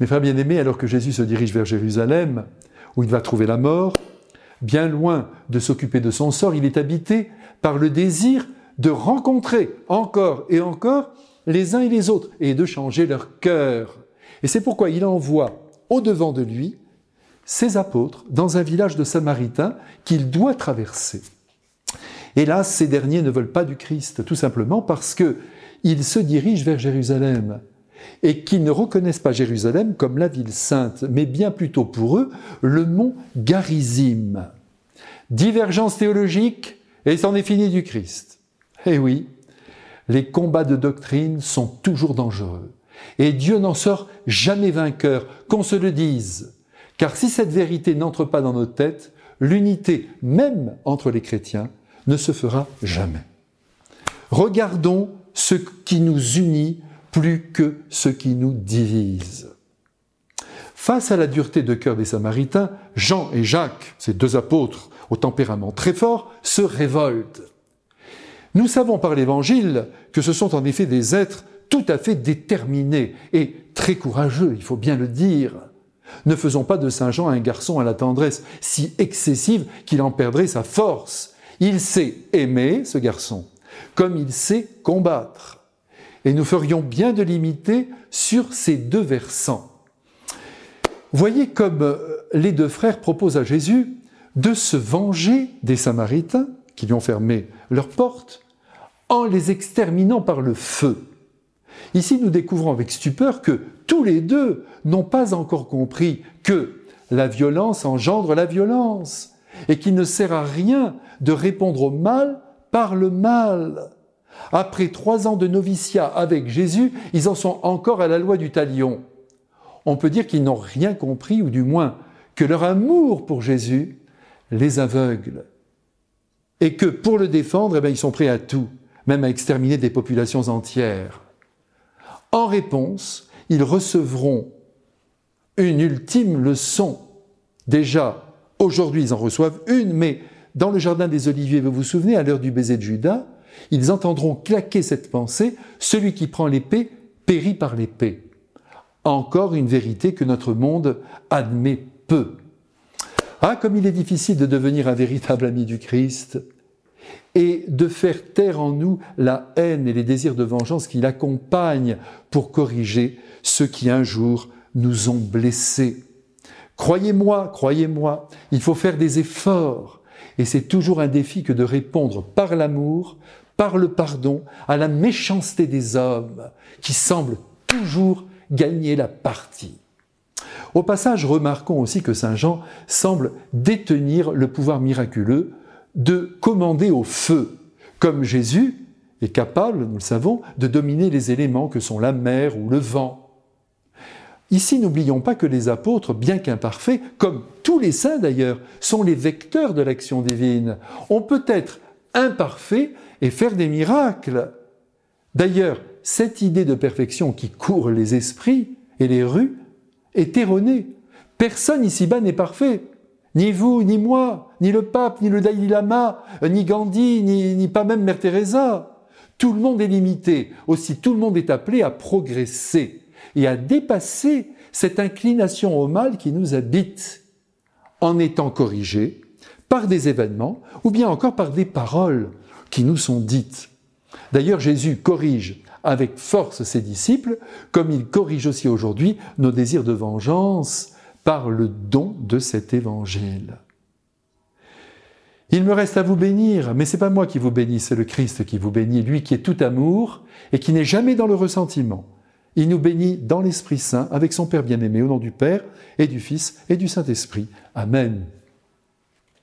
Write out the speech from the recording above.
Mes frères bien-aimés, alors que Jésus se dirige vers Jérusalem, où il va trouver la mort, bien loin de s'occuper de son sort, il est habité par le désir de rencontrer encore et encore les uns et les autres et de changer leur cœur. Et c'est pourquoi il envoie au-devant de lui ses apôtres dans un village de Samaritains qu'il doit traverser. Hélas, ces derniers ne veulent pas du Christ, tout simplement parce qu'ils se dirigent vers Jérusalem et qu'ils ne reconnaissent pas Jérusalem comme la ville sainte, mais bien plutôt pour eux le mont Garizim. Divergence théologique, et c'en est fini du Christ. Eh oui, les combats de doctrine sont toujours dangereux, et Dieu n'en sort jamais vainqueur, qu'on se le dise. Car si cette vérité n'entre pas dans nos têtes, l'unité, même entre les chrétiens, ne se fera jamais. Regardons ce qui nous unit plus que ce qui nous divise. Face à la dureté de cœur des Samaritains, Jean et Jacques, ces deux apôtres au tempérament très fort, se révoltent. Nous savons par l'Évangile que ce sont en effet des êtres tout à fait déterminés et très courageux, il faut bien le dire. Ne faisons pas de Saint Jean un garçon à la tendresse si excessive qu'il en perdrait sa force. Il sait aimer, ce garçon, comme il sait combattre. Et nous ferions bien de limiter sur ces deux versants. Voyez comme euh, les deux frères proposent à Jésus de se venger des Samaritains qui lui ont fermé leurs portes en les exterminant par le feu. Ici, nous découvrons avec stupeur que tous les deux n'ont pas encore compris que la violence engendre la violence et qu'il ne sert à rien de répondre au mal par le mal. Après trois ans de noviciat avec Jésus, ils en sont encore à la loi du talion. On peut dire qu'ils n'ont rien compris, ou du moins que leur amour pour Jésus les aveugle. Et que pour le défendre, eh bien, ils sont prêts à tout, même à exterminer des populations entières. En réponse, ils recevront une ultime leçon. Déjà, aujourd'hui, ils en reçoivent une, mais dans le jardin des Oliviers, vous vous souvenez, à l'heure du baiser de Judas, ils entendront claquer cette pensée, celui qui prend l'épée périt par l'épée. Encore une vérité que notre monde admet peu. Ah, comme il est difficile de devenir un véritable ami du Christ et de faire taire en nous la haine et les désirs de vengeance qui l'accompagnent pour corriger ceux qui un jour nous ont blessés. Croyez-moi, croyez-moi, il faut faire des efforts. Et c'est toujours un défi que de répondre par l'amour, par le pardon à la méchanceté des hommes qui semblent toujours gagner la partie. Au passage, remarquons aussi que Saint Jean semble détenir le pouvoir miraculeux de commander au feu, comme Jésus est capable, nous le savons, de dominer les éléments que sont la mer ou le vent. Ici, n'oublions pas que les apôtres, bien qu'imparfaits, comme tous les saints d'ailleurs, sont les vecteurs de l'action divine. On peut être imparfait et faire des miracles. D'ailleurs, cette idée de perfection qui court les esprits et les rues est erronée. Personne ici-bas n'est parfait. Ni vous, ni moi, ni le pape, ni le Dalai Lama, ni Gandhi, ni, pas même Mère Teresa. Tout le monde est limité. Aussi, tout le monde est appelé à progresser et à dépasser cette inclination au mal qui nous habite en étant corrigé par des événements ou bien encore par des paroles qui nous sont dites. D'ailleurs, Jésus corrige avec force ses disciples, comme il corrige aussi aujourd'hui nos désirs de vengeance par le don de cet évangile. Il me reste à vous bénir, mais c'est pas moi qui vous bénis, c'est le Christ qui vous bénit, lui qui est tout amour et qui n'est jamais dans le ressentiment. Il nous bénit dans l'Esprit Saint avec son Père bien-aimé au nom du Père et du Fils et du Saint-Esprit. Amen.